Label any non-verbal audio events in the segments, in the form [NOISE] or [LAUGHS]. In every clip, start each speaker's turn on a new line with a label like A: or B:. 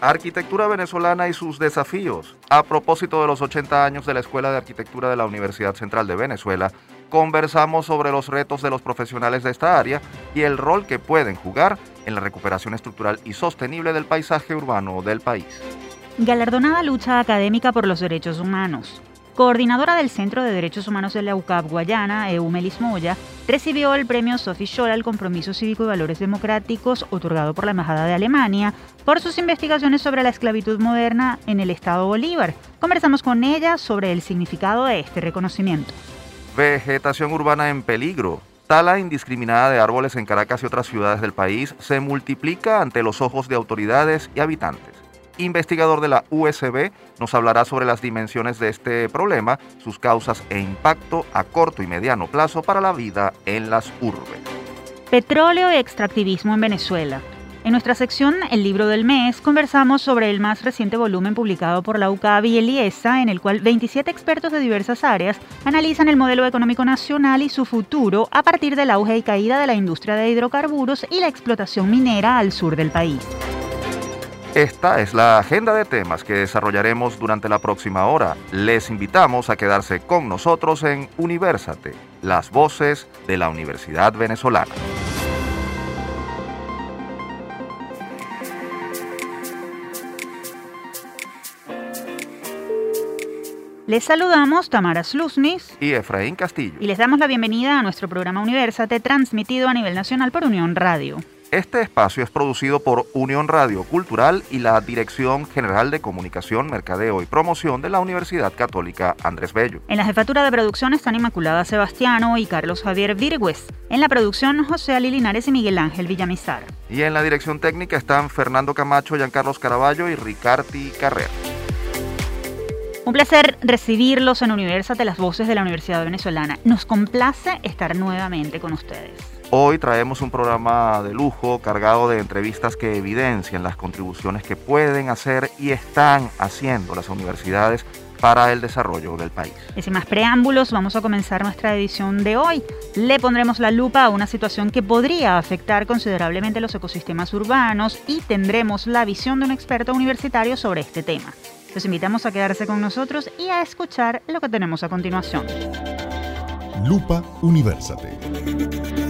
A: Arquitectura venezolana y sus desafíos. A propósito de los 80 años de la Escuela de Arquitectura de la Universidad Central de Venezuela, conversamos sobre los retos de los profesionales de esta área y el rol que pueden jugar en la recuperación estructural y sostenible del paisaje urbano del país.
B: Galardonada lucha académica por los derechos humanos. Coordinadora del Centro de Derechos Humanos de la UCAP Guayana, Eumelis Moya, recibió el premio Sophie Scholl al Compromiso Cívico y Valores Democráticos otorgado por la Embajada de Alemania por sus investigaciones sobre la esclavitud moderna en el Estado Bolívar. Conversamos con ella sobre el significado de este reconocimiento.
A: Vegetación urbana en peligro. Tala indiscriminada de árboles en Caracas y otras ciudades del país se multiplica ante los ojos de autoridades y habitantes investigador de la USB, nos hablará sobre las dimensiones de este problema, sus causas e impacto a corto y mediano plazo para la vida en las urbes.
B: Petróleo y extractivismo en Venezuela. En nuestra sección El libro del mes conversamos sobre el más reciente volumen publicado por la UCAB y el IESA, en el cual 27 expertos de diversas áreas analizan el modelo económico nacional y su futuro a partir del auge y caída de la industria de hidrocarburos y la explotación minera al sur del país.
A: Esta es la agenda de temas que desarrollaremos durante la próxima hora. Les invitamos a quedarse con nosotros en Universate, las voces de la Universidad Venezolana.
B: Les saludamos Tamara Sluznis
A: y Efraín Castillo.
B: Y les damos la bienvenida a nuestro programa Universate transmitido a nivel nacional por Unión Radio.
A: Este espacio es producido por Unión Radio Cultural y la Dirección General de Comunicación, Mercadeo y Promoción de la Universidad Católica Andrés Bello.
B: En la jefatura de producción están Inmaculada Sebastiano y Carlos Javier Virgües. En la producción, José Ali Linares y Miguel Ángel Villamizar.
A: Y en la dirección técnica están Fernando Camacho, Giancarlos Caraballo y Ricardi Carrera.
B: Un placer recibirlos en de las voces de la Universidad Venezolana. Nos complace estar nuevamente con ustedes.
A: Hoy traemos un programa de lujo cargado de entrevistas que evidencian las contribuciones que pueden hacer y están haciendo las universidades para el desarrollo del país.
B: Y sin más preámbulos, vamos a comenzar nuestra edición de hoy. Le pondremos la lupa a una situación que podría afectar considerablemente los ecosistemas urbanos y tendremos la visión de un experto universitario sobre este tema. Los invitamos a quedarse con nosotros y a escuchar lo que tenemos a continuación.
C: Lupa Universate.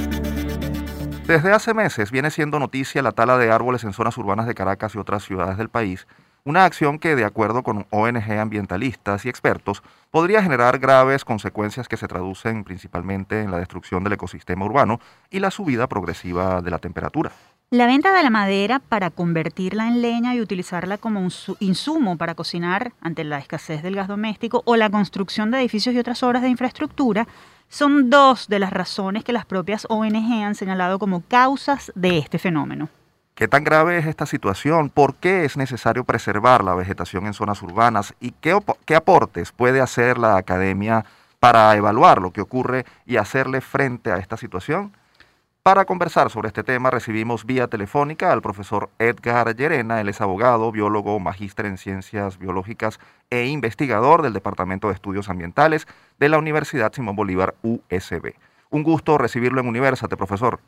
A: Desde hace meses viene siendo noticia la tala de árboles en zonas urbanas de Caracas y otras ciudades del país, una acción que, de acuerdo con ONG ambientalistas y expertos, podría generar graves consecuencias que se traducen principalmente en la destrucción del ecosistema urbano y la subida progresiva de la temperatura.
B: La venta de la madera para convertirla en leña y utilizarla como un insumo para cocinar ante la escasez del gas doméstico o la construcción de edificios y otras obras de infraestructura son dos de las razones que las propias ONG han señalado como causas de este fenómeno.
A: ¿Qué tan grave es esta situación? ¿Por qué es necesario preservar la vegetación en zonas urbanas? ¿Y qué, qué aportes puede hacer la academia para evaluar lo que ocurre y hacerle frente a esta situación? Para conversar sobre este tema recibimos vía telefónica al profesor Edgar Llerena, él es abogado, biólogo, magíster en ciencias biológicas e investigador del Departamento de Estudios Ambientales de la Universidad Simón Bolívar USB. Un gusto recibirlo en Universate, profesor.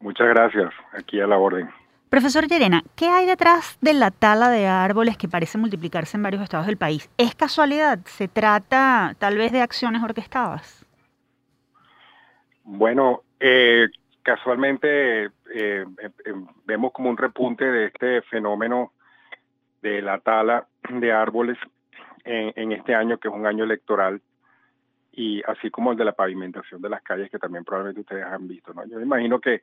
D: Muchas gracias, aquí a la orden.
B: Profesor Llerena, ¿qué hay detrás de la tala de árboles que parece multiplicarse en varios estados del país? ¿Es casualidad? ¿Se trata tal vez de acciones orquestadas?
D: Bueno, eh, casualmente eh, eh, vemos como un repunte de este fenómeno de la tala de árboles en, este año, que es un año electoral, y así como el de la pavimentación de las calles, que también probablemente ustedes han visto. ¿no? Yo imagino que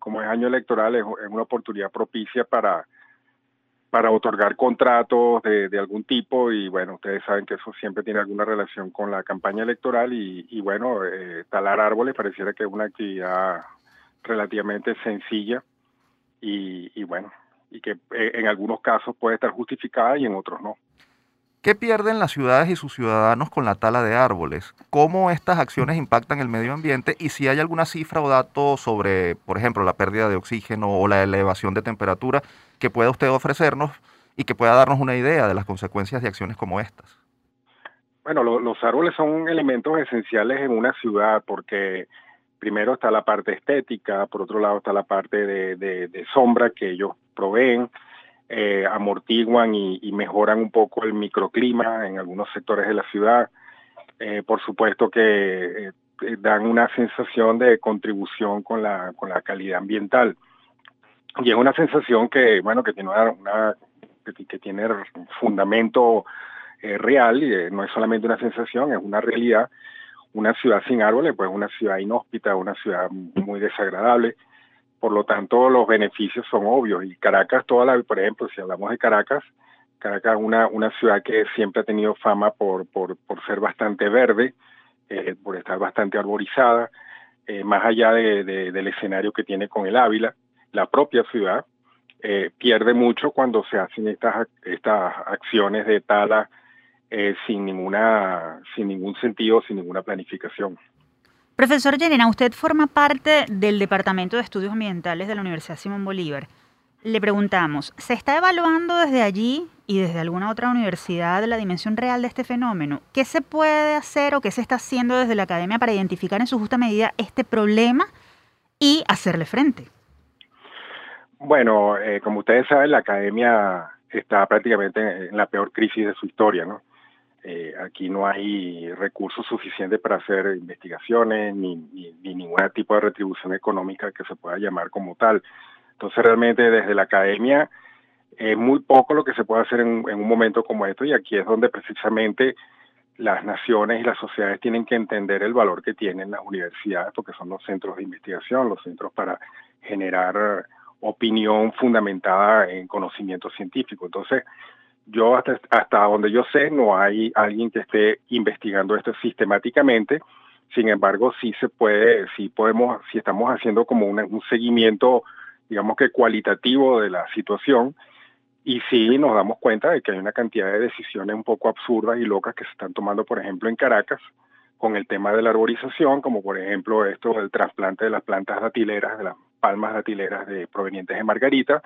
D: como es año electoral, es, una oportunidad propicia para, para otorgar contratos de, algún tipo y bueno, ustedes saben que eso siempre tiene alguna relación con la campaña electoral y, bueno, eh, talar árboles pareciera que es una actividad relativamente sencilla y, bueno, y que eh, en algunos casos puede estar justificada y en otros no.
A: ¿Qué pierden las ciudades y sus ciudadanos con la tala de árboles? ¿Cómo estas acciones impactan el medio ambiente? Y si hay alguna cifra o dato sobre, por ejemplo, la pérdida de oxígeno o la elevación de temperatura que pueda usted ofrecernos y que pueda darnos una idea de las consecuencias de acciones como estas.
D: Bueno, los árboles son elementos esenciales en una ciudad porque primero está la parte estética, por otro lado está la parte de, sombra que ellos proveen, eh, amortiguan y, mejoran un poco el microclima en algunos sectores de la ciudad. Eh, por supuesto que dan una sensación de contribución con la, con la calidad ambiental. Y es una sensación que, bueno, que tiene una, que, tiene fundamento real y no es solamente una sensación, es una realidad. Una ciudad sin árboles, pues una ciudad inhóspita, una ciudad muy desagradable. Por lo tanto, los beneficios son obvios. Y Caracas, toda la, por ejemplo, si hablamos de Caracas, Caracas es una, una ciudad que siempre ha tenido fama por, por, por ser bastante verde, eh, por estar bastante arborizada, eh, más allá de, del escenario que tiene con el Ávila, la propia ciudad eh, pierde mucho cuando se hacen estas, estas acciones de tala sin, ninguna, sin ningún sentido, sin ninguna planificación.
B: Profesor Llerena, usted forma parte del Departamento de Estudios Ambientales de la Universidad Simón Bolívar. Le preguntamos, ¿se está evaluando desde allí y desde alguna otra universidad la dimensión real de este fenómeno? ¿Qué se puede hacer o qué se está haciendo desde la academia para identificar en su justa medida este problema y hacerle frente?
D: Bueno, eh, como ustedes saben, la academia está prácticamente en la peor crisis de su historia, ¿no? Eh, aquí no hay recursos suficientes para hacer investigaciones ni, ni, ningún tipo de retribución económica que se pueda llamar como tal. Entonces realmente desde la academia es muy poco lo que se puede hacer en, un momento como esto y aquí es donde precisamente las naciones y las sociedades tienen que entender el valor que tienen las universidades porque son los centros de investigación, los centros para generar opinión fundamentada en conocimiento científico. Entonces, yo hasta, hasta donde yo sé no hay alguien que esté investigando esto sistemáticamente. Sin embargo, sí se puede, sí podemos, si estamos haciendo como un seguimiento, digamos que cualitativo de la situación, y sí nos damos cuenta de que hay una cantidad de decisiones un poco absurdas y locas que se están tomando, por ejemplo, en Caracas, con el tema de la arborización, como por ejemplo esto del trasplante de las plantas datileras, de las palmas datileras de, provenientes de Margarita,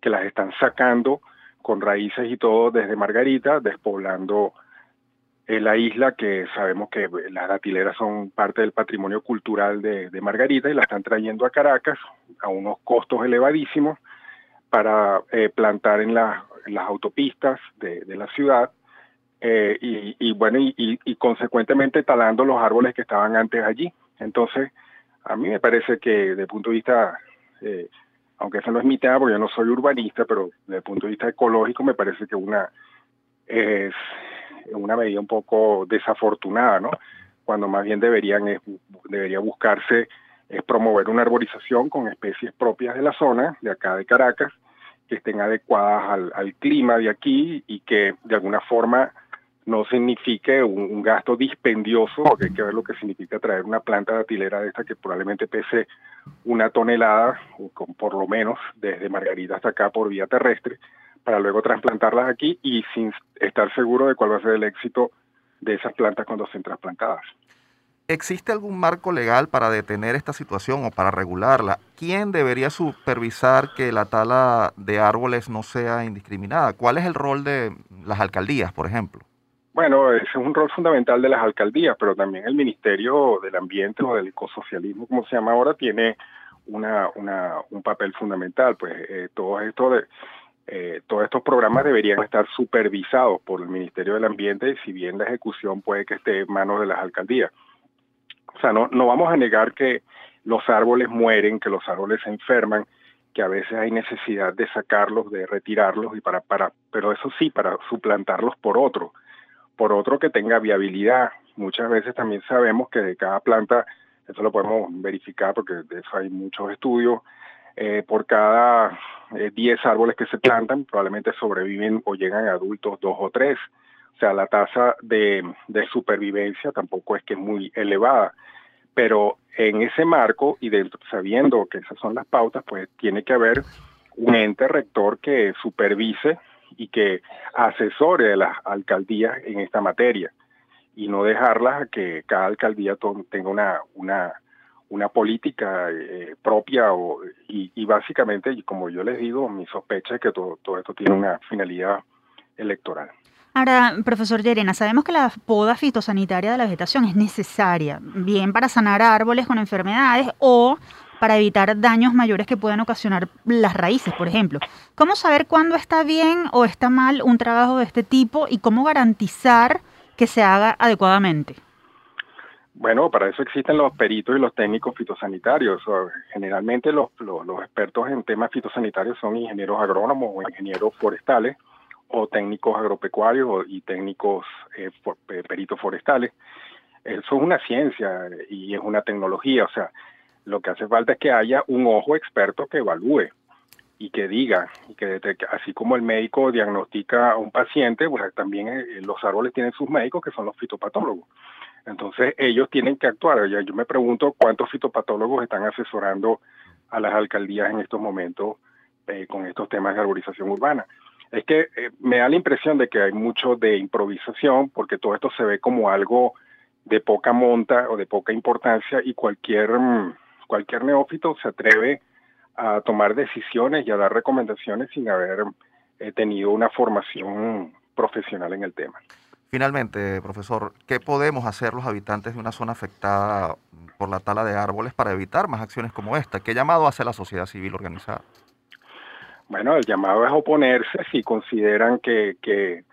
D: que las están sacando con raíces y todo desde Margarita, despoblando eh, la isla, que sabemos que las datileras son parte del patrimonio cultural de, Margarita y la están trayendo a Caracas a unos costos elevadísimos para eh, plantar en, las autopistas de, la ciudad eh, y, bueno, y, y, consecuentemente talando los árboles que estaban antes allí. Entonces, a mí me parece que el punto de vista aunque eso no es mi tema porque yo no soy urbanista, pero desde el punto de vista ecológico me parece que una es una medida un poco desafortunada, ¿no? Cuando más bien deberían debería buscarse es promover una arborización con especies propias de la zona, de acá de Caracas, que estén adecuadas al clima de aquí y que de alguna forma no signifique un, gasto dispendioso, porque hay que ver lo que significa traer una planta de atilera de esta que probablemente pese una tonelada, por lo menos desde Margarita hasta acá por vía terrestre, para luego trasplantarlas aquí y sin estar seguro de cuál va a ser el éxito de esas plantas cuando sean trasplantadas.
A: ¿Existe algún marco legal para detener esta situación o para regularla? ¿Quién debería supervisar que la tala de árboles no sea indiscriminada? ¿Cuál es el rol de las alcaldías, por ejemplo?
D: Bueno, ese es un rol fundamental de las alcaldías, pero también el Ministerio del Ambiente o del Ecosocialismo, como se llama ahora, tiene una, un papel fundamental. Pues eh, todo esto de, eh, todos estos programas deberían estar supervisados por el Ministerio del Ambiente, si bien la ejecución puede que esté en manos de las alcaldías. O sea, no, no vamos a negar que los árboles mueren, que los árboles se enferman, que a veces hay necesidad de sacarlos, de retirarlos, y para, para, pero eso sí, para suplantarlos por otros por otro que tenga viabilidad. Muchas veces también sabemos que de cada planta, eso lo podemos verificar porque de eso hay muchos estudios, eh, por cada 10 eh, árboles que se plantan, probablemente sobreviven o llegan adultos dos o tres. O sea, la tasa de, de supervivencia tampoco es que es muy elevada. Pero en ese marco y dentro, sabiendo que esas son las pautas, pues tiene que haber un ente rector que supervise y que asesore a las alcaldías en esta materia y no dejarlas a que cada alcaldía tenga una, una, una política eh, propia o, y, básicamente, como yo les digo, mi sospecha es que todo, todo esto tiene una finalidad electoral.
B: Ahora, profesor Llerena, sabemos que la poda fitosanitaria de la vegetación es necesaria, bien para sanar árboles con enfermedades o para evitar daños mayores que puedan ocasionar las raíces, por ejemplo. ¿Cómo saber cuándo está bien o está mal un trabajo de este tipo y cómo garantizar que se haga adecuadamente?
D: Bueno, para eso existen los peritos y los técnicos fitosanitarios. generalmente los, expertos en temas fitosanitarios son ingenieros agrónomos o ingenieros forestales o técnicos agropecuarios y técnicos eh, peritos forestales. Eso es una ciencia y es una tecnología. O sea, lo que hace falta es que haya un ojo experto que evalúe y que diga, y que así como el médico diagnostica a un paciente, pues también eh, los árboles tienen sus médicos que son los fitopatólogos. Entonces ellos tienen que actuar. Yo me pregunto cuántos fitopatólogos están asesorando a las alcaldías en estos momentos eh, con estos temas de arborización urbana. Es que eh, me da la impresión de que hay mucho de improvisación porque todo esto se ve como algo de poca monta o de poca importancia y cualquier, mm, cualquier neófito se atreve a tomar decisiones y a dar recomendaciones sin haber eh, tenido una formación profesional en el tema.
A: Finalmente, profesor, ¿qué podemos hacer los habitantes de una zona afectada por la tala de árboles para evitar más acciones como esta? ¿Qué llamado hace la sociedad civil organizada?
D: Bueno, el llamado es oponerse si consideran que, que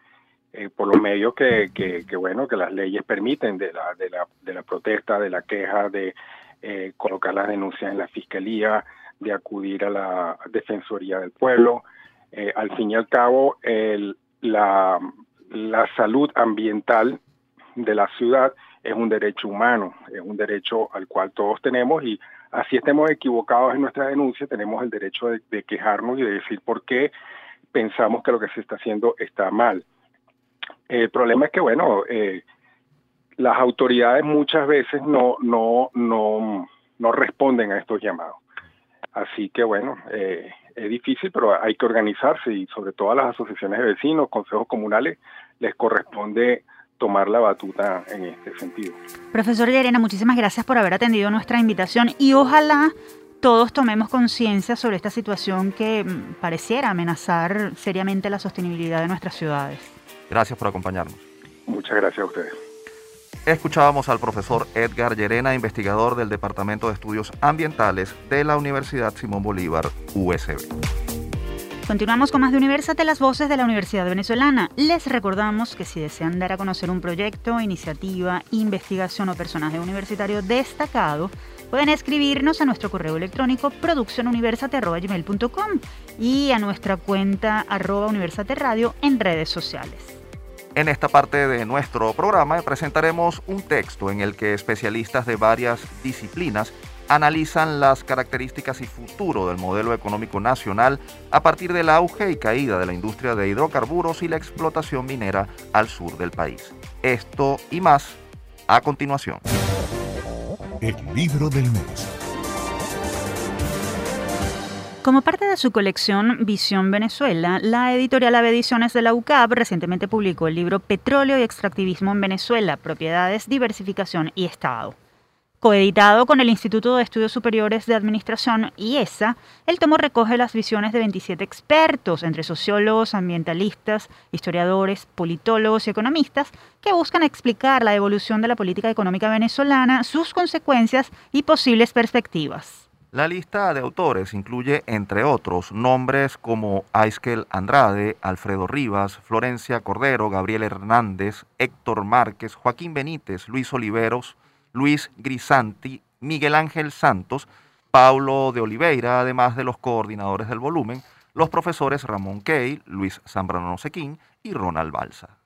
D: eh, por los medios que, que, bueno que las leyes permiten de la, de la, de la protesta, de la queja, de eh, colocar las denuncias en la fiscalía, de acudir a la defensoría del pueblo. Eh, al fin y al cabo, la, salud ambiental de la ciudad es un derecho humano, es un derecho al cual todos tenemos y así estemos equivocados en nuestra denuncia, tenemos el derecho de, quejarnos y de decir por qué pensamos que lo que se está haciendo está mal. El problema es que, bueno, eh, las autoridades muchas veces no, no, no, no responden a estos llamados. Así que, bueno, eh, es difícil, pero hay que organizarse y sobre todo a las asociaciones de vecinos, consejos comunales, les corresponde tomar la batuta en este sentido.
B: Profesor Llerena, muchísimas gracias por haber atendido nuestra invitación y ojalá todos tomemos conciencia sobre esta situación que mm, pareciera amenazar seriamente la sostenibilidad de nuestras ciudades.
A: Gracias por acompañarnos.
D: Muchas gracias a ustedes.
A: Escuchábamos al profesor Edgar Llerena, investigador del Departamento de Estudios Ambientales de la Universidad Simón Bolívar, USB.
B: Continuamos con más de Universate, las voces de la Universidad Venezolana. Les recordamos que si desean dar a conocer un proyecto, iniciativa, investigación o personaje universitario destacado, pueden escribirnos a nuestro correo electrónico produccionuniversate.com y a nuestra cuenta arroba universate radio en redes sociales.
A: En esta parte de nuestro programa presentaremos un texto en el que especialistas de varias disciplinas analizan las características y futuro del modelo económico nacional a partir del auge y caída de la industria de hidrocarburos y la explotación minera al sur del país. Esto y más a continuación.
C: El libro del mes.
B: Como parte de su colección Visión Venezuela, la editorial Ave Ediciones de la UCAP recientemente publicó el libro Petróleo y Extractivismo en Venezuela, Propiedades, Diversificación y Estado. Coeditado con el Instituto de Estudios Superiores de Administración, IESA, el tomo recoge las visiones de 27 expertos, entre sociólogos, ambientalistas, historiadores, politólogos y economistas, que buscan explicar la evolución de la política económica venezolana, sus consecuencias y posibles perspectivas.
A: La lista de autores incluye, entre otros, nombres como Aiskel Andrade, Alfredo Rivas, Florencia Cordero, Gabriel Hernández, Héctor Márquez, Joaquín Benítez, Luis Oliveros, Luis Grisanti, Miguel Ángel Santos, Paulo de Oliveira, además de los coordinadores del volumen, los profesores Ramón Key, Luis Zambrano Sequín y Ronald Balsa.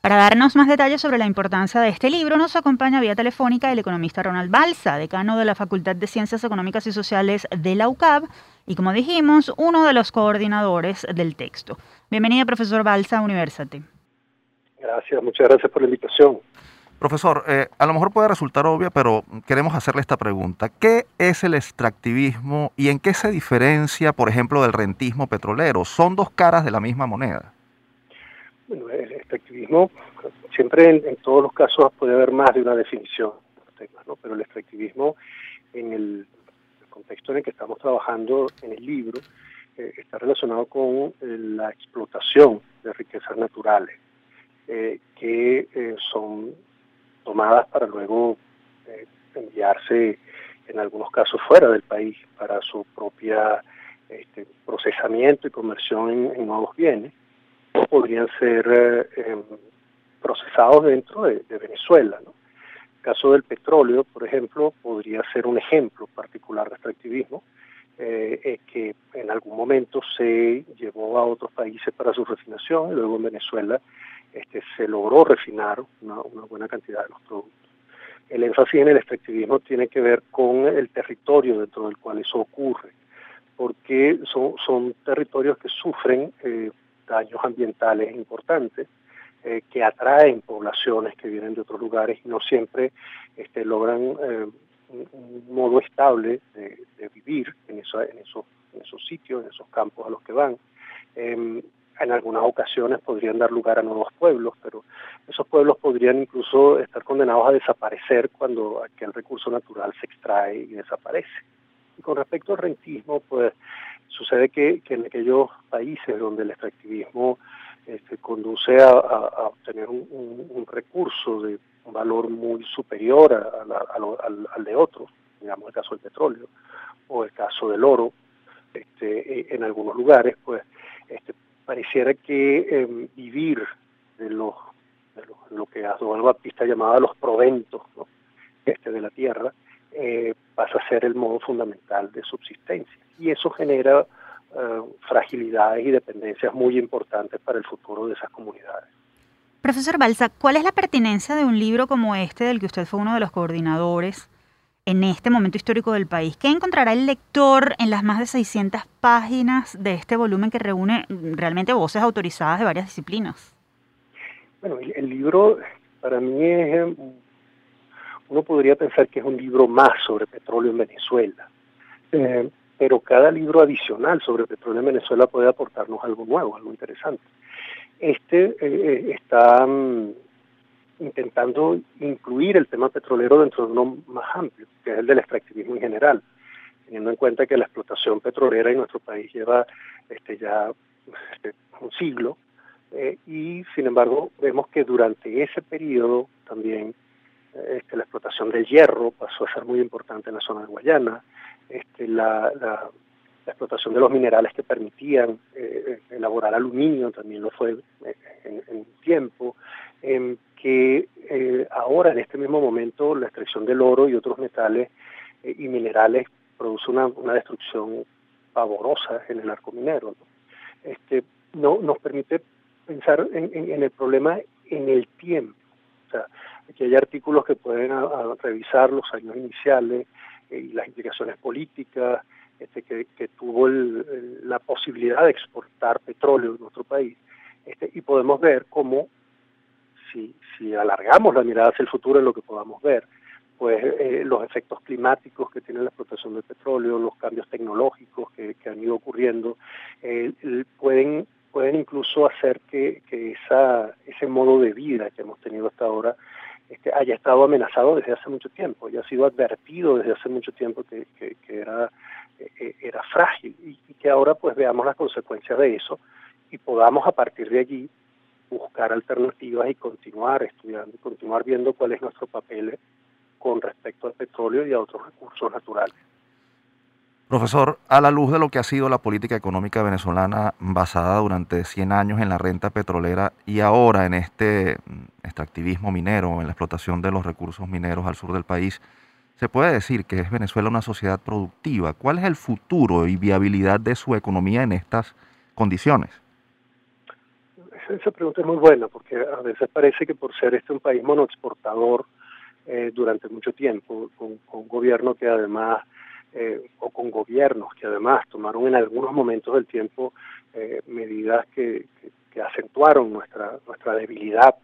B: Para darnos más detalles sobre la importancia de este libro, nos acompaña vía telefónica el economista Ronald Balsa, decano de la Facultad de Ciencias Económicas y Sociales de la UCAB y, como dijimos, uno de los coordinadores del texto. Bienvenido, profesor Balsa, a Universate.
E: Gracias, muchas gracias por la invitación.
A: Profesor, eh, a lo mejor puede resultar obvia, pero queremos hacerle esta pregunta. ¿Qué es el extractivismo y en qué se diferencia, por ejemplo, del rentismo petrolero? ¿Son dos caras de la misma moneda?
E: Bueno, el extractivismo, siempre en, todos los casos puede haber más de una definición, ¿no? pero el extractivismo en el, contexto en el que estamos trabajando en el libro eh, está relacionado con eh, la explotación de riquezas naturales eh, que son tomadas para luego enviarse en algunos casos fuera del país, para su propia este, procesamiento y conversión en, nuevos bienes, podrían ser eh, em, procesados dentro de, Venezuela. El caso del petróleo, por ejemplo, podría ser un ejemplo particular de extractivismo, eh, que en algún momento se llevó a otros países para su refinación y luego en Venezuela este, se logró refinar una, buena cantidad de los productos. El énfasis en el extractivismo tiene que ver con el territorio dentro del cual eso ocurre, porque son, son territorios que sufren eh, daños ambientales importantes, eh, que atraen poblaciones que vienen de otros lugares y no siempre este, logran eh, un, modo estable de, vivir en, eso, en, esos, en esos sitios, en esos campos a los que van. Em, en algunas ocasiones podrían dar lugar a nuevos pueblos, pero esos pueblos podrían incluso estar condenados a desaparecer cuando aquel recurso natural se extrae y desaparece. Y con respecto al rentismo, pues sucede que, en aquellos países donde el extractivismo este, conduce a, obtener un, recurso de valor muy superior al, de otros, digamos el caso del petróleo o el caso del oro, este, e, en algunos lugares, pues este, pareciera que em, vivir de, los, lo, que Adolfo Baptista llamaba los proventos este, de la tierra eh, pasa a ser el modo fundamental de subsistencia. Y eso genera eh, fragilidades y dependencias muy importantes para el futuro de esas comunidades.
B: Profesor Balsa, ¿cuál es la pertinencia de un libro como este, del que usted fue uno de los coordinadores en este momento histórico del país? ¿Qué encontrará el lector en las más de 600 páginas de este volumen que reúne realmente voces autorizadas de varias disciplinas?
E: Bueno, el, libro para mí es, uno podría pensar que es un libro más sobre petróleo en Venezuela. Eh, pero cada libro adicional sobre petróleo en Venezuela puede aportarnos algo nuevo, algo interesante. Este eh, eh, está mm, intentando incluir el tema petrolero dentro de uno más amplio, que es el del extractivismo en general, teniendo en cuenta que la explotación petrolera en nuestro país lleva este, ya este, un siglo, y sin embargo vemos que durante ese periodo también este, la explotación del hierro pasó a ser muy importante en la zona de Guayana, este, la, explotación de los minerales que permitían eh, elaborar aluminio también lo fue eh, en, un tiempo, en que eh, ahora en este mismo momento la extracción del oro y otros metales y minerales produce una, destrucción pavorosa en el arco minero. ¿no? Este, no, nos permite pensar en, el problema en el tiempo. Aquí hay artículos que pueden revisar los años iniciales, y las implicaciones políticas este, que, tuvo la posibilidad de exportar petróleo en nuestro país. Este, y podemos ver cómo, si, si alargamos la mirada hacia el futuro en lo que podamos ver, pues eh, los efectos climáticos que tiene la explotación del petróleo, los cambios tecnológicos que, han ido ocurriendo, eh, pueden, pueden incluso hacer que, que esa, ese modo de vida que hemos tenido hasta ahora este, haya estado amenazado desde hace mucho tiempo, haya sido advertido desde hace mucho tiempo que, era, eh, era frágil y, que ahora pues veamos las consecuencias de eso y podamos a partir de allí buscar alternativas y continuar estudiando y continuar viendo cuál es nuestro papel con respecto al petróleo y a otros recursos naturales.
A: Profesor, a la luz de lo que ha sido la política económica venezolana basada durante 100 años en la renta petrolera y ahora en este mm, extractivismo minero, en la explotación de los recursos mineros al sur del país, se puede decir que es Venezuela una sociedad productiva. ¿Cuál es el futuro y viabilidad de su economía en estas condiciones?
E: Esa pregunta es muy buena porque a veces parece que por ser este un país monoexportador eh, durante mucho tiempo, con un gobierno que además eh, o con gobiernos que además tomaron en algunos momentos del tiempo eh, medidas que, acentuaron nuestra, nuestra debilidad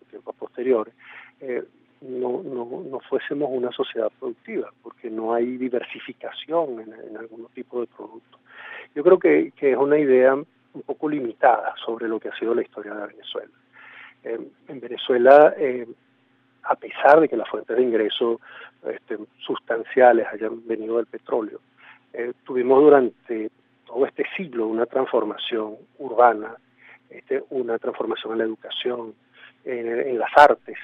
E: en tiempos posteriores, eh, no, no, no, fuésemos una sociedad productiva, porque no hay diversificación en, algún tipo de producto. Yo creo que, que, es una idea un poco limitada sobre lo que ha sido la historia de Venezuela. en Venezuela a pesar de que las fuentes de ingreso este, sustanciales hayan venido del petróleo, eh, tuvimos durante todo este siglo una transformación urbana, este, una transformación en la educación, en, las artes,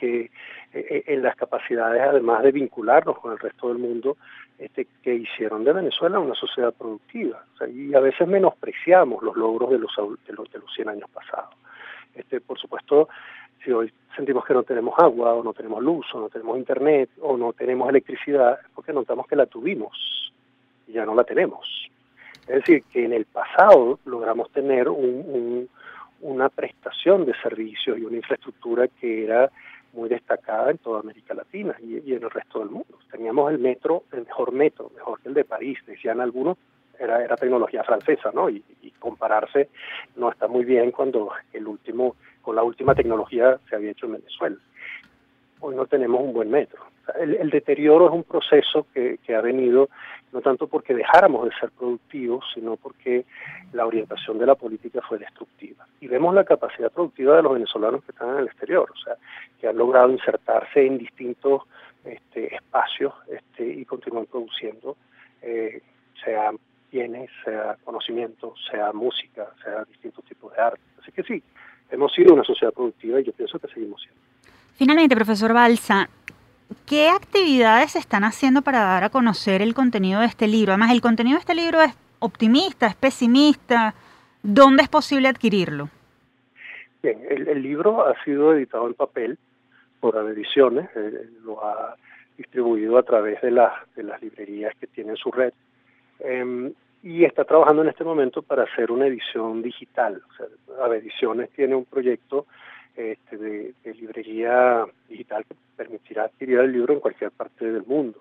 E: que en las capacidades, además de vincularnos con el resto del mundo, este, que hicieron de Venezuela una sociedad productiva. y a veces menospreciamos los logros de los, de los, de los 100 años pasados. Este, por supuesto, si hoy sentimos que no tenemos agua, o no tenemos luz, o no tenemos internet, o no tenemos electricidad, es porque notamos que la tuvimos y ya no la tenemos. Es decir, que en el pasado logramos tener una prestación de servicios y una infraestructura que era muy destacada en toda América Latina y, en el resto del mundo. Teníamos el metro, el mejor metro, mejor que el de París, decían algunos, era, era tecnología francesa, ¿no? Y, compararse no está muy bien cuando el último, con la última tecnología se había hecho en Venezuela. Hoy no tenemos un buen metro. el, deterioro es un proceso que, ha venido no tanto porque dejáramos de ser productivos, sino porque la orientación de la política fue destructiva. Y vemos la capacidad productiva de los venezolanos que están en el exterior, o sea, que han logrado insertarse en distintos este, espacios este, y continúan produciendo, eh, sea bienes, sea conocimiento, sea música, sea distintos tipos de arte. Así que sí, hemos sido una sociedad productiva y yo pienso que seguimos siendo.
B: Finalmente, profesor Balsa, ¿qué actividades se están haciendo para dar a conocer el contenido de este libro? Además, el contenido de este libro es optimista, es pesimista. ¿Dónde es posible adquirirlo?
E: Bien, el, libro ha sido editado en papel por Avediciones, eh, lo ha distribuido a través de, las de las librerías que tienen su red. Em, y está trabajando en este momento para hacer una edición digital. O sea, tiene un proyecto este, de, librería digital que permitirá adquirir el libro en cualquier parte del mundo.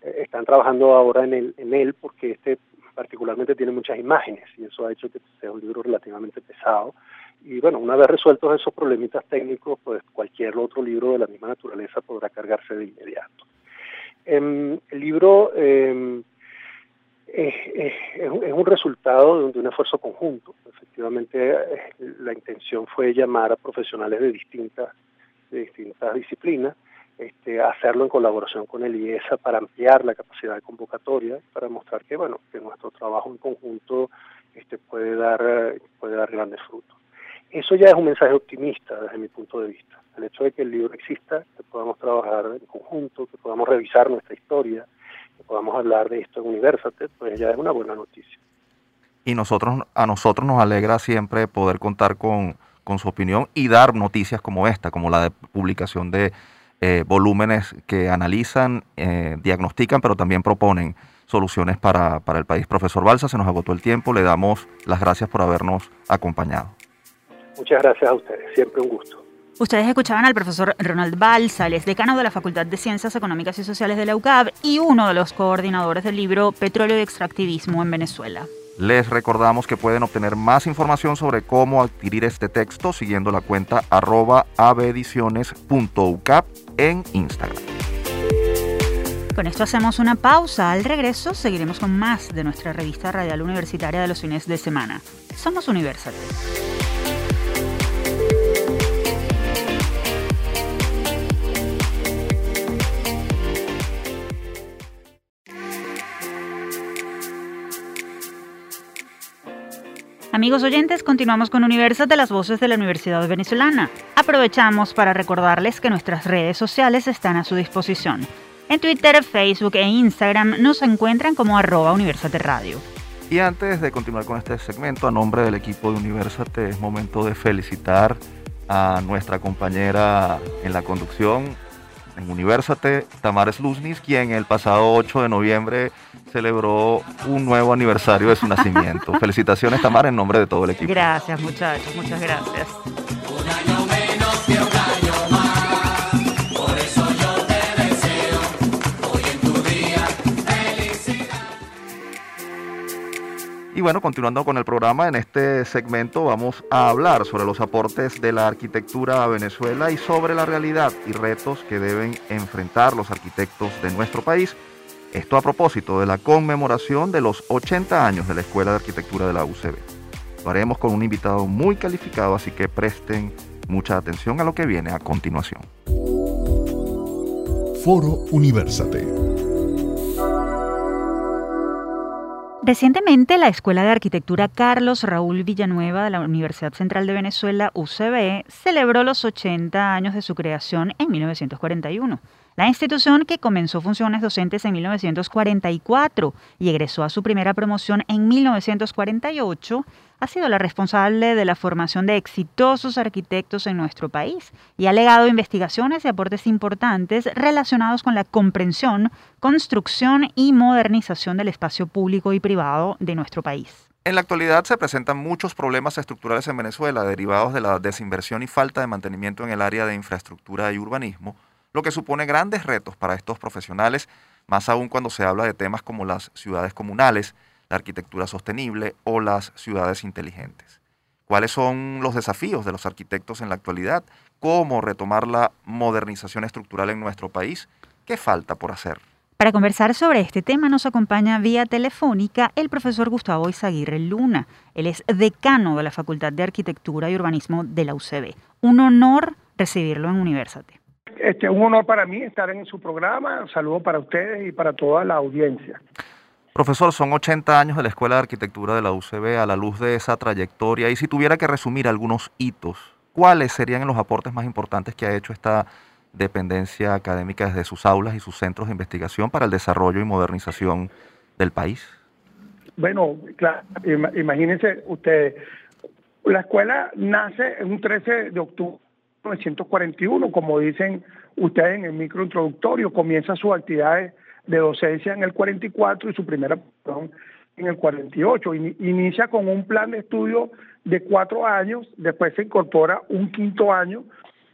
E: Eh, están trabajando ahora en él porque este particularmente tiene muchas imágenes y eso ha hecho que sea un libro relativamente pesado. Y bueno, una vez resueltos esos problemitas técnicos, pues cualquier otro libro de la misma naturaleza podrá cargarse de inmediato. Em, el libro em, es, un resultado de un esfuerzo conjunto. Efectivamente, eh, la intención fue llamar a profesionales de distintas, de distintas disciplinas, este, hacerlo en colaboración con el IESA para ampliar la capacidad de convocatoria, para mostrar que bueno, que nuestro trabajo en conjunto este, puede dar, puede dar grandes frutos. Eso ya es un mensaje optimista desde mi punto de vista. El hecho de que el libro exista, que podamos trabajar en conjunto, que podamos revisar nuestra historia, podamos hablar de esto en Universate, pues ya es una buena noticia.
A: Y nosotros, a nosotros nos alegra siempre poder contar con, su opinión y dar noticias como esta, como la de publicación de eh, volúmenes que analizan, eh, diagnostican, pero también proponen soluciones para, para el país. Profesor Balsa, se nos agotó el tiempo, le damos las gracias por habernos acompañado.
E: Muchas gracias a ustedes, siempre un gusto.
B: Ustedes escuchaban al profesor Ronald Balsa, es decano de la Facultad de Ciencias Económicas y Sociales de la UCAB y uno de los coordinadores del libro Petróleo y Extractivismo en Venezuela.
A: Les recordamos que pueden obtener más información sobre cómo adquirir este texto siguiendo la cuenta arroba en Instagram.
B: Con esto hacemos una pausa. Al regreso seguiremos con más de nuestra revista radial universitaria de los fines de semana. Somos Universal. Amigos oyentes, continuamos con Universas de las Voces de la Universidad Venezolana. Aprovechamos para recordarles que nuestras redes sociales están a su disposición. En Twitter, Facebook e Instagram nos encuentran como arroba Universate Radio.
A: Y antes de continuar con este segmento, a nombre del equipo de Universate, es momento de felicitar a nuestra compañera en la conducción en Universate, Tamara Luznis, quien el pasado 8 de noviembre celebró un nuevo aniversario de su nacimiento. [LAUGHS] Felicitaciones, Tamara, en nombre de todo el equipo.
B: Gracias, muchachos, muchas gracias.
A: Y bueno, continuando con el programa, en este segmento vamos a hablar sobre los aportes de la arquitectura a Venezuela y sobre la realidad y retos que deben enfrentar los arquitectos de nuestro país. Esto a propósito de la conmemoración de los 80 años de la Escuela de Arquitectura de la UCB. Lo haremos con un invitado muy calificado, así que presten mucha atención a lo que viene a continuación.
C: Foro Universate.
B: Recientemente, la Escuela de Arquitectura Carlos Raúl Villanueva de la Universidad Central de Venezuela, UCB, celebró los 80 años de su creación en 1941. La institución, que comenzó funciones docentes en 1944 y egresó a su primera promoción en 1948, ha sido la responsable de la formación de exitosos arquitectos en nuestro país y ha legado investigaciones y aportes importantes relacionados con la comprensión, construcción y modernización del espacio público y privado de nuestro país.
A: En la actualidad se presentan muchos problemas estructurales en Venezuela derivados de la desinversión y falta de mantenimiento en el área de infraestructura y urbanismo, lo que supone grandes retos para estos profesionales, más aún cuando se habla de temas como las ciudades comunales, la arquitectura sostenible o las ciudades inteligentes. ¿Cuáles son los desafíos de los arquitectos en la actualidad? ¿Cómo retomar la modernización estructural en nuestro país? ¿Qué falta por hacer?
B: Para conversar sobre este tema nos acompaña vía telefónica el profesor Gustavo Izaguirre Luna. Él es decano de la Facultad de Arquitectura y Urbanismo de la UCB. Un honor recibirlo en Universate.
F: Este, un honor para mí estar en su programa. Un saludo para ustedes y para toda la audiencia.
A: Profesor, son 80 años de la Escuela de Arquitectura de la UCB a la luz de esa trayectoria y si tuviera que resumir algunos hitos, ¿cuáles serían los aportes más importantes que ha hecho esta dependencia académica desde sus aulas y sus centros de investigación para el desarrollo y modernización del país?
F: Bueno, claro, imagínense ustedes, la escuela nace en un 13 de octubre 1941, como dicen ustedes en el micro introductorio, comienza sus actividades de docencia en el 44 y su primera en el 48. Inicia con un plan de estudio de cuatro años, después se incorpora un quinto año,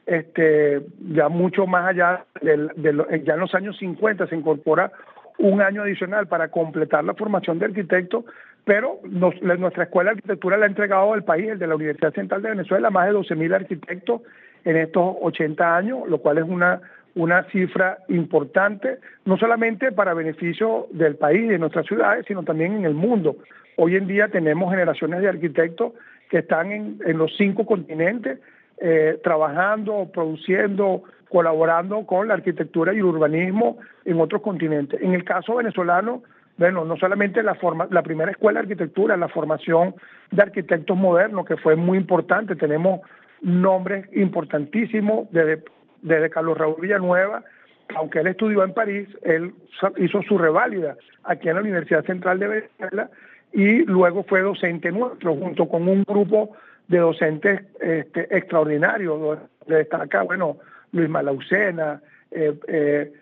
F: este, ya mucho más allá, de, ya en los años 50 se incorpora un año adicional para completar la formación de arquitecto, pero nuestra escuela de arquitectura le ha entregado al país, el de la Universidad Central de Venezuela, más de 12.000 arquitectos en estos 80 años, lo cual es una, una cifra importante, no solamente para beneficio del país de nuestras ciudades, sino también en el mundo. Hoy en día tenemos generaciones de arquitectos que están en, los cinco continentes eh, trabajando, produciendo, colaborando con la arquitectura y el urbanismo en otros continentes. En el caso venezolano, bueno, no solamente la, forma, la primera escuela de arquitectura, la formación de arquitectos modernos, que fue muy importante, tenemos nombres importantísimos desde, desde Carlos Raúl Villanueva, aunque él estudió en París, él hizo su reválida aquí en la Universidad Central de Venezuela y luego fue docente nuestro, junto con un grupo de docentes este, extraordinarios. Destaca, bueno, Luis Malaucena, eh, eh,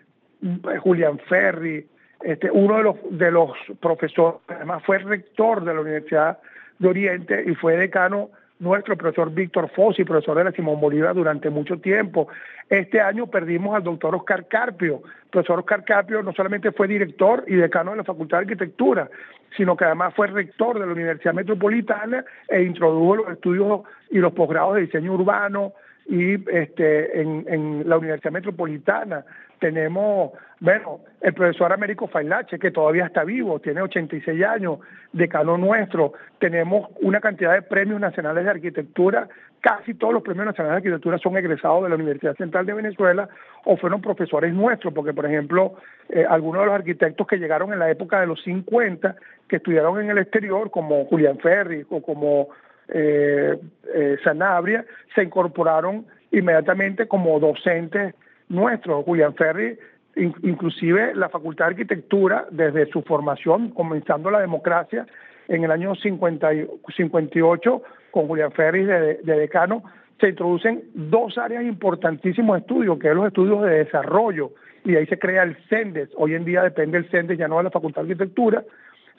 F: Julián Ferri, este, uno de de los profesores, además fue rector de la Universidad de Oriente y fue decano nuestro profesor Víctor Fossi, profesor de la Simón Bolívar durante mucho tiempo. Este año perdimos al doctor Oscar Carpio. El profesor Oscar Carpio no solamente fue director y decano de la Facultad de Arquitectura, sino que además fue rector de la Universidad Metropolitana e introdujo los estudios y los posgrados de diseño urbano y este, en, en la Universidad Metropolitana. Tenemos, bueno, el profesor Américo Failache, que todavía está vivo, tiene 86 años, decano nuestro. Tenemos una cantidad de premios nacionales de arquitectura. Casi todos los premios nacionales de arquitectura son egresados de la Universidad Central de Venezuela o fueron profesores nuestros, porque, por ejemplo, eh, algunos de los arquitectos que llegaron en la época de los 50, que estudiaron en el exterior, como Julián Ferri o como eh, eh, Sanabria, se incorporaron inmediatamente como docentes nuestro, Julián Ferri, inclusive la Facultad de Arquitectura, desde su formación, comenzando la democracia en el año 50, 58, con Julián Ferri de, decano, se introducen dos áreas importantísimos de estudio, que es los estudios de desarrollo, y ahí se crea el CENDES. Hoy en día depende el CENDES ya no de la Facultad de Arquitectura,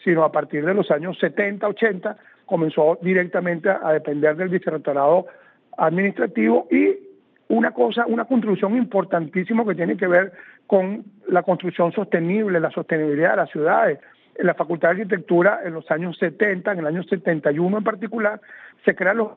F: sino a partir de los años 70, 80, comenzó directamente a depender del vicerrectorado administrativo y una cosa, una construcción importantísima que tiene que ver con la construcción sostenible, la sostenibilidad de las ciudades. En la Facultad de Arquitectura, en los años 70, en el año 71 en particular, se crean los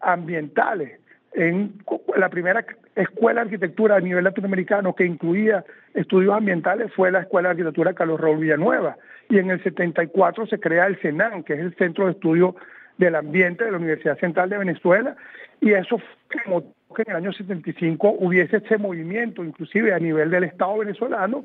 F: ambientales. En la primera escuela de arquitectura a nivel latinoamericano que incluía estudios ambientales fue la Escuela de Arquitectura Carlos Raúl Villanueva. Y en el 74 se crea el CENAN, que es el Centro de Estudio del Ambiente de la Universidad Central de Venezuela, y eso fue que en el año 75 hubiese ese movimiento, inclusive a nivel del Estado venezolano,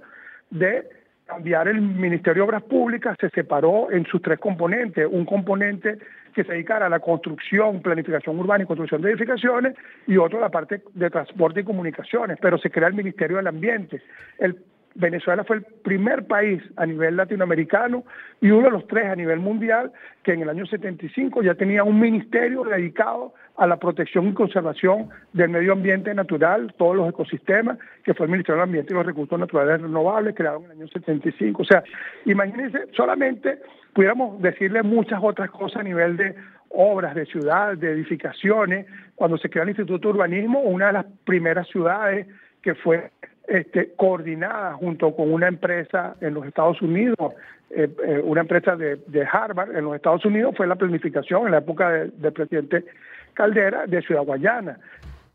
F: de cambiar el Ministerio de Obras Públicas, se separó en sus tres componentes. Un componente que se dedicara a la construcción, planificación urbana y construcción de edificaciones, y otro la parte de transporte y comunicaciones, pero se crea el Ministerio del Ambiente. El Venezuela fue el primer país a nivel latinoamericano y uno de los tres a nivel mundial que en el año 75 ya tenía un ministerio dedicado a la protección y conservación del medio ambiente natural, todos los ecosistemas, que fue el Ministerio del Ambiente y los Recursos Naturales Renovables, creado en el año 75. O sea, imagínense, solamente pudiéramos decirle muchas otras cosas a nivel de obras de ciudad, de edificaciones, cuando se creó el Instituto de Urbanismo, una de las primeras ciudades que fue este, coordinada junto con una empresa en los Estados Unidos, eh, eh, una empresa de, Harvard en los Estados Unidos, fue la planificación en la época del presidente Caldera de Ciudad Guayana.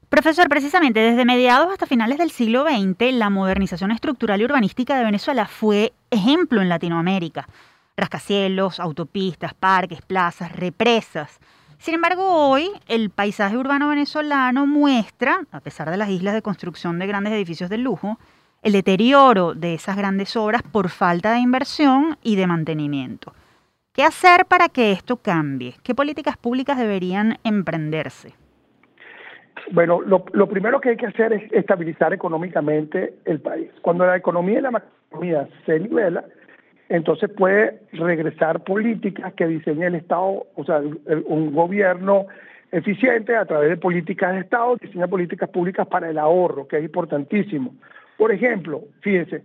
B: Profesor, precisamente desde mediados hasta finales del siglo XX, la modernización estructural y urbanística de Venezuela fue ejemplo en Latinoamérica. Rascacielos, autopistas, parques, plazas, represas. Sin embargo, hoy el paisaje urbano venezolano muestra, a pesar de las islas de construcción de grandes edificios de lujo, el deterioro de esas grandes obras por falta de inversión y de mantenimiento. ¿Qué hacer para que esto cambie? ¿Qué políticas públicas deberían emprenderse?
F: Bueno, lo, primero que hay que hacer es estabilizar económicamente el país. Cuando la economía y la macroeconomía se nivela, entonces puede regresar políticas que diseñe el Estado, o sea, un gobierno eficiente a través de políticas de Estado, diseña políticas públicas para el ahorro, que es importantísimo. Por ejemplo, fíjense,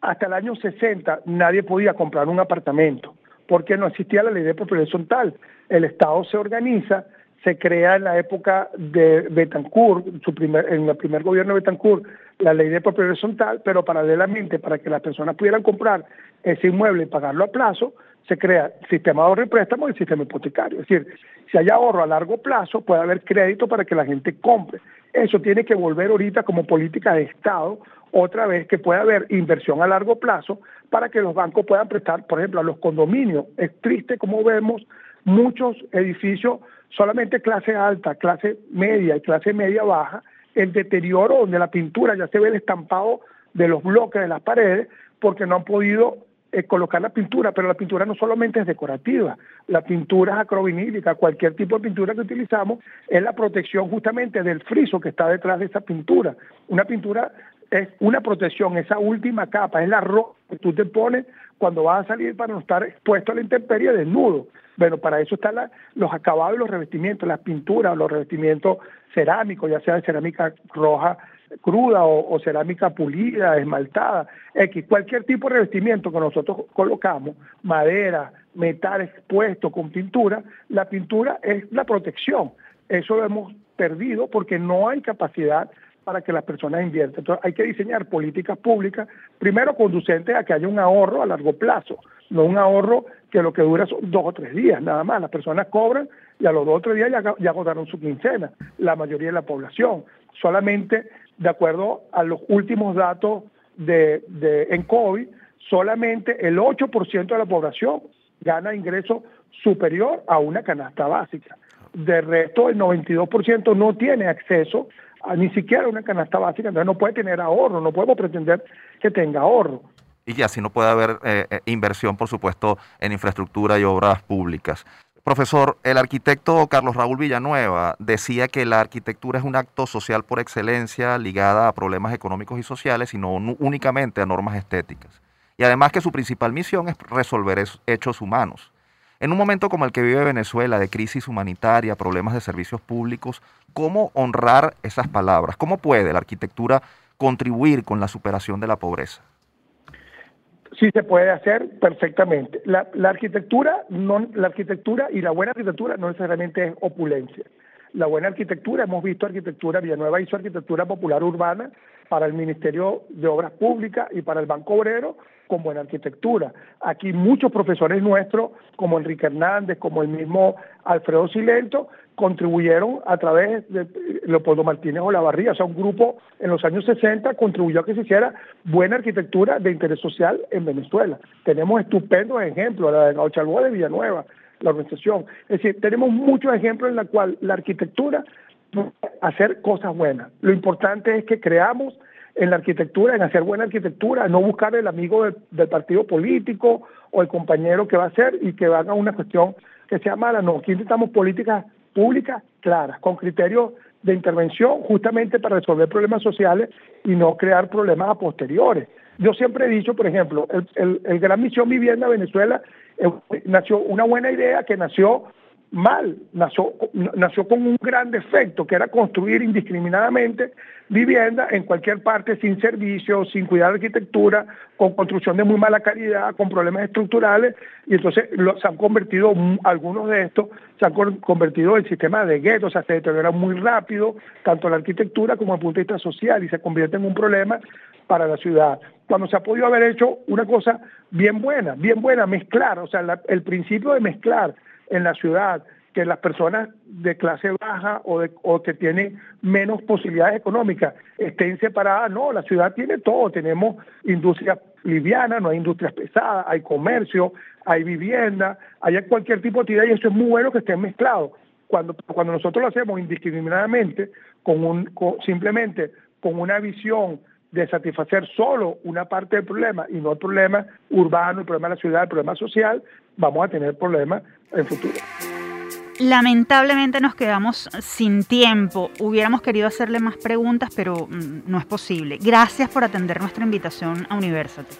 F: hasta el año 60 nadie podía comprar un apartamento porque no existía la ley de propiedad horizontal. El Estado se organiza, se crea en la época de Betancourt, en el primer gobierno de Betancourt, la ley de propiedad horizontal, pero paralelamente para que las personas pudieran comprar ese inmueble y pagarlo a plazo, se crea el sistema de ahorro y préstamo y el sistema hipotecario. Es decir, si hay ahorro a largo plazo, puede haber crédito para que la gente compre. Eso tiene que volver ahorita como política de Estado, otra vez que pueda haber inversión a largo plazo para que los bancos puedan prestar, por ejemplo, a los condominios. Es triste como vemos muchos edificios, solamente clase alta, clase media y clase media baja, el deterioro donde la pintura ya se ve el estampado de los bloques de las paredes porque no han podido eh, colocar la pintura, pero la pintura no solamente es decorativa, la pintura es acrovinílica, cualquier tipo de pintura que utilizamos es la protección justamente del friso que está detrás de esa pintura. Una pintura es una protección, esa última capa, es la ropa que tú te pones cuando vas a salir para no estar expuesto a la intemperie desnudo. Bueno, para eso están los acabados y los revestimientos, las pinturas, los revestimientos cerámicos, ya sea de cerámica roja cruda o, cerámica pulida, esmaltada, X, cualquier tipo de revestimiento que nosotros colocamos, madera, metal expuesto con pintura, la pintura es la protección. Eso lo hemos perdido porque no hay capacidad para que las personas inviertan. Entonces hay que diseñar políticas públicas, primero conducentes a que haya un ahorro a largo plazo, no un ahorro que lo que dura son dos o tres días, nada más. Las personas cobran y a los dos o tres días ya, agotaron su quincena, la mayoría de la población. Solamente de acuerdo a los últimos datos de, de en COVID, solamente el 8% de la población gana ingreso superior a una canasta básica. De resto, el 92% no tiene acceso a ni siquiera una canasta básica, entonces no puede tener ahorro, no podemos pretender que tenga ahorro.
A: Y así no puede haber eh, eh, inversión, por supuesto, en infraestructura y obras públicas. Profesor, el arquitecto Carlos Raúl Villanueva decía que la arquitectura es un acto social por excelencia ligada a problemas económicos y sociales y no únicamente a normas estéticas. Y además que su principal misión es resolver hechos humanos. En un momento como el que vive Venezuela, de crisis humanitaria, problemas de servicios públicos, ¿cómo honrar esas palabras? ¿Cómo puede la arquitectura contribuir con la superación de la pobreza?
F: Sí se puede hacer perfectamente. La, arquitectura, no, la arquitectura y la buena arquitectura no necesariamente es opulencia. La buena arquitectura, hemos visto arquitectura, Villanueva hizo arquitectura popular urbana para el Ministerio de Obras Públicas y para el Banco Obrero con buena arquitectura. Aquí muchos profesores nuestros, como Enrique Hernández, como el mismo Alfredo Silento, contribuyeron a través de Leopoldo Martínez Olavarría, o sea, un grupo en los años 60 contribuyó a que se hiciera buena arquitectura de interés social en Venezuela. Tenemos estupendos ejemplos, la de Gauchalboa de Villanueva, la organización. Es decir, tenemos muchos ejemplos en los cuales la arquitectura hacer cosas buenas. Lo importante es que creamos en la arquitectura, en hacer buena arquitectura, no buscar el amigo del, partido político o el compañero que va a ser y que haga una cuestión que sea mala. No, aquí necesitamos políticas públicas claras, con criterios de intervención justamente para resolver problemas sociales y no crear problemas a posteriores. Yo siempre he dicho, por ejemplo, el, el, Gran Misión Vivienda Venezuela eh, nació una buena idea que nació mal, nació, nació con un gran defecto, que era construir indiscriminadamente vivienda en cualquier parte sin servicios, sin cuidar de arquitectura, con construcción de muy mala calidad, con problemas estructurales, y entonces se han convertido, algunos de estos, se han convertido en sistemas de guetos, o sea, se deteriora muy rápido, tanto la arquitectura como el punto de vista social, y se convierte en un problema para la ciudad. Cuando se ha podido haber hecho una cosa bien buena, bien buena, mezclar, o sea, el principio de mezclar en la ciudad, que las personas de clase baja o, de, o que tienen menos posibilidades económicas estén separadas. No, la ciudad tiene todo. Tenemos industria liviana, no hay industrias pesadas, hay comercio, hay vivienda, hay cualquier tipo de actividad y eso es muy bueno que estén mezclados. Cuando, cuando nosotros lo hacemos indiscriminadamente, con un, simplemente con una visión de satisfacer solo una parte del problema y no el problema urbano, el problema de la ciudad, el problema social, vamos a tener problemas en futuro.
B: Lamentablemente nos quedamos sin tiempo. Hubiéramos querido hacerle más preguntas, pero mm, no es posible. Gracias por atender nuestra invitación a University.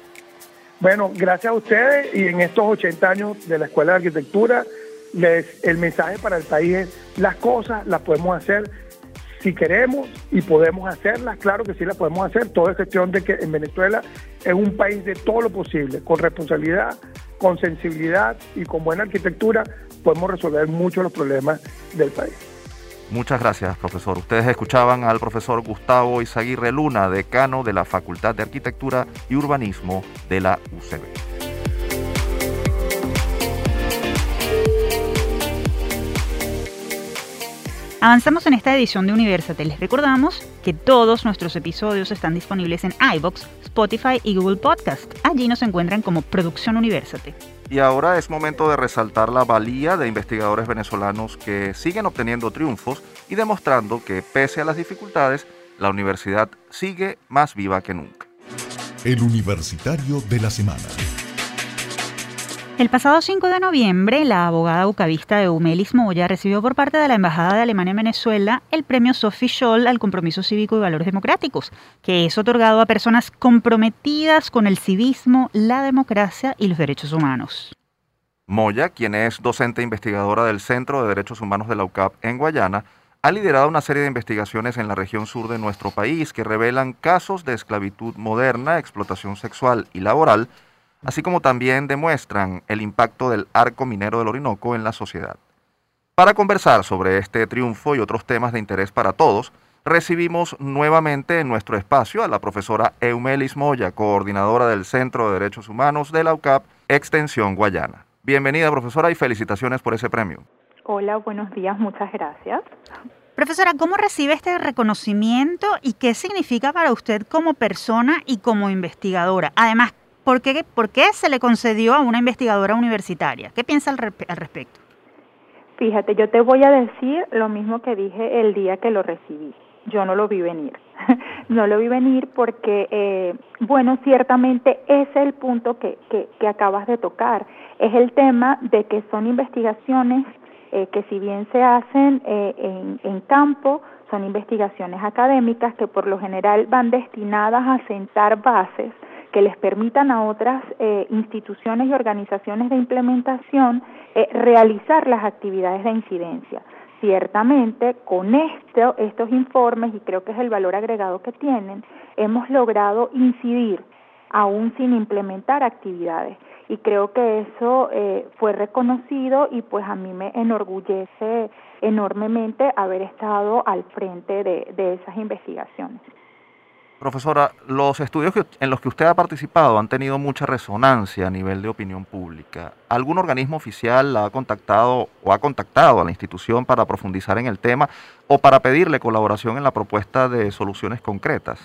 F: Bueno, gracias a ustedes y en estos 80 años de la Escuela de Arquitectura, les, el mensaje para el país es las cosas las podemos hacer si queremos y podemos hacerlas, claro que sí las podemos hacer. Todo es cuestión de que en Venezuela es un país de todo lo posible, con responsabilidad, con sensibilidad y con buena arquitectura podemos resolver muchos los problemas del país.
A: Muchas gracias, profesor. Ustedes escuchaban al profesor Gustavo Izaguirre Luna, decano de la Facultad de Arquitectura y Urbanismo de la UCB.
B: Avanzamos en esta edición de Universate. Les recordamos que todos nuestros episodios están disponibles en iBox, Spotify y Google Podcast. Allí nos encuentran como Producción Universate.
A: Y ahora es momento de resaltar la valía de investigadores venezolanos que siguen obteniendo triunfos y demostrando que pese a las dificultades, la universidad sigue más viva que nunca.
C: El Universitario de la Semana.
B: El pasado 5 de noviembre, la abogada bucavista Eumelis Moya recibió por parte de la Embajada de Alemania en Venezuela el premio Sophie Scholl al compromiso cívico y valores democráticos, que es otorgado a personas comprometidas con el civismo, la democracia y los derechos humanos.
A: Moya, quien es docente e investigadora del Centro de Derechos Humanos de la UCAP en Guayana, ha liderado una serie de investigaciones en la región sur de nuestro país que revelan casos de esclavitud moderna, explotación sexual y laboral, así como también demuestran el impacto del arco minero del Orinoco en la sociedad. Para conversar sobre este triunfo y otros temas de interés para todos, recibimos nuevamente en nuestro espacio a la profesora Eumelis Moya, coordinadora del Centro de Derechos Humanos de la UCAP, Extensión Guayana. Bienvenida, profesora, y felicitaciones por ese premio.
G: Hola, buenos días, muchas gracias.
B: Profesora, ¿cómo recibe este reconocimiento y qué significa para usted como persona y como investigadora? Además, ¿Por qué, ¿Por qué se le concedió a una investigadora universitaria? ¿Qué piensa al, respecto?
G: Fíjate, yo te voy a decir lo mismo que dije el día que lo recibí. Yo no lo vi venir. [LAUGHS] no lo vi venir porque, eh, bueno, ciertamente ese es el punto que, que, acabas de tocar. Es el tema de que son investigaciones eh, que si bien se hacen eh, en, en campo, son investigaciones académicas que por lo general van destinadas a sentar bases que les permitan a otras eh, instituciones y organizaciones de implementación eh, realizar las actividades de incidencia. Ciertamente, con esto, estos informes, y creo que es el valor agregado que tienen, hemos logrado incidir aún sin implementar actividades. Y creo que eso eh, fue reconocido y pues a mí me enorgullece enormemente haber estado al frente de esas investigaciones.
A: Profesora, los estudios en los que usted ha participado han tenido mucha resonancia a nivel de opinión pública. ¿Algún organismo oficial la ha contactado o ha contactado a la institución para profundizar en el tema o para pedirle colaboración en la propuesta de soluciones concretas?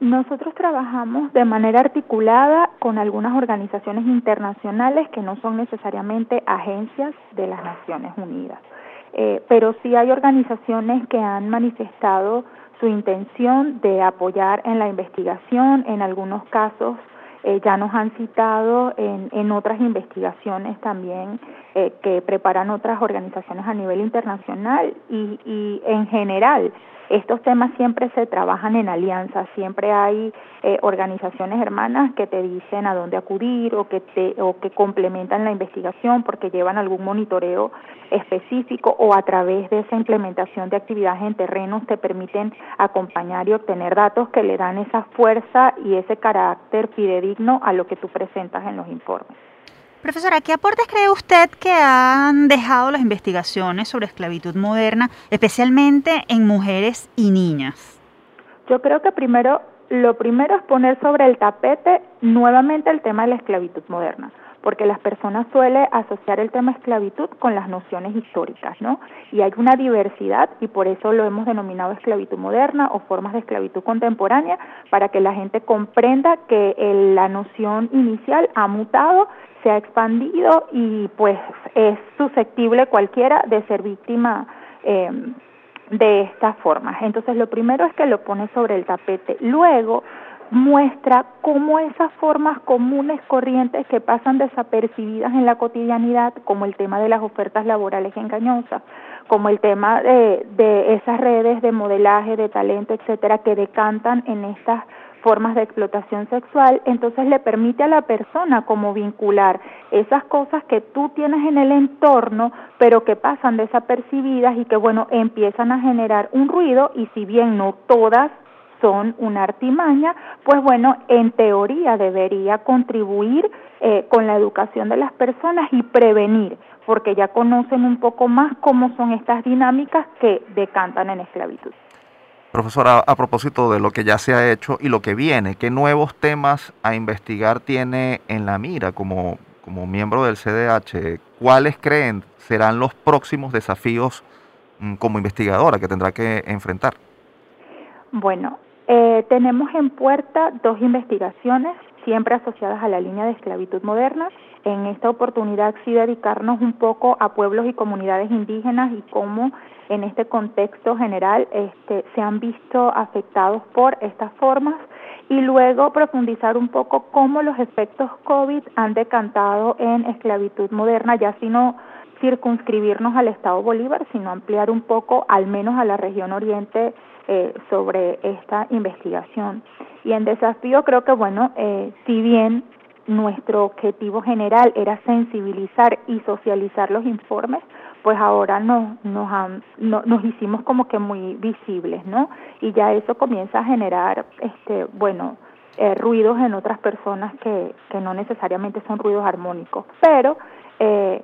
G: Nosotros trabajamos de manera articulada con algunas organizaciones internacionales que no son necesariamente agencias de las Naciones Unidas, eh, pero sí hay organizaciones que han manifestado su intención de apoyar en la investigación, en algunos casos eh, ya nos han citado en, otras investigaciones también eh, que preparan otras organizaciones a nivel internacional y, y en general estos temas siempre se trabajan en alianza, siempre hay eh, organizaciones hermanas que te dicen a dónde acudir o que te o que complementan la investigación porque llevan algún monitoreo específico o a través de esa implementación de actividades en terrenos te permiten acompañar y obtener datos que le dan esa fuerza y ese carácter fidedigno a lo que tú presentas en los informes.
B: Profesora, ¿qué aportes cree usted que han dejado las investigaciones sobre esclavitud moderna, especialmente en mujeres y niñas?
G: Yo creo que primero, lo primero es poner sobre el tapete nuevamente el tema de la esclavitud moderna porque las personas suelen asociar el tema esclavitud con las nociones históricas, ¿no? Y hay una diversidad y por eso lo hemos denominado esclavitud moderna o formas de esclavitud contemporánea, para que la gente comprenda que la noción inicial ha mutado, se ha expandido y pues es susceptible cualquiera de ser víctima eh, de estas formas. Entonces lo primero es que lo pone sobre el tapete. Luego, muestra cómo esas formas comunes, corrientes que pasan desapercibidas en la cotidianidad, como el tema de las ofertas laborales engañosas, como el tema de, de esas redes de modelaje, de talento, etcétera, que decantan en estas formas de explotación sexual, entonces le permite a la persona como vincular esas cosas que tú tienes en el entorno, pero que pasan desapercibidas y que, bueno, empiezan a generar un ruido y si bien no todas son una artimaña, pues bueno, en teoría debería contribuir eh, con la educación de las personas y prevenir, porque ya conocen un poco más cómo son estas dinámicas que decantan en esclavitud.
A: Profesora, a propósito de lo que ya se ha hecho y lo que viene, ¿qué nuevos temas a investigar tiene en la mira como, como miembro del CDH? ¿Cuáles creen serán los próximos desafíos mm, como investigadora que tendrá que enfrentar?
G: Bueno, eh, tenemos en puerta dos investigaciones, siempre asociadas a la línea de esclavitud moderna. En esta oportunidad sí dedicarnos un poco a pueblos y comunidades indígenas y cómo en este contexto general este, se han visto afectados por estas formas y luego profundizar un poco cómo los efectos COVID han decantado en esclavitud moderna, ya sino circunscribirnos al Estado Bolívar, sino ampliar un poco al menos a la región oriente eh, sobre esta investigación. Y en desafío creo que, bueno, eh, si bien nuestro objetivo general era sensibilizar y socializar los informes, pues ahora nos, nos, nos hicimos como que muy visibles, ¿no? Y ya eso comienza a generar, este, bueno, eh, ruidos en otras personas que, que no necesariamente son ruidos armónicos, pero eh,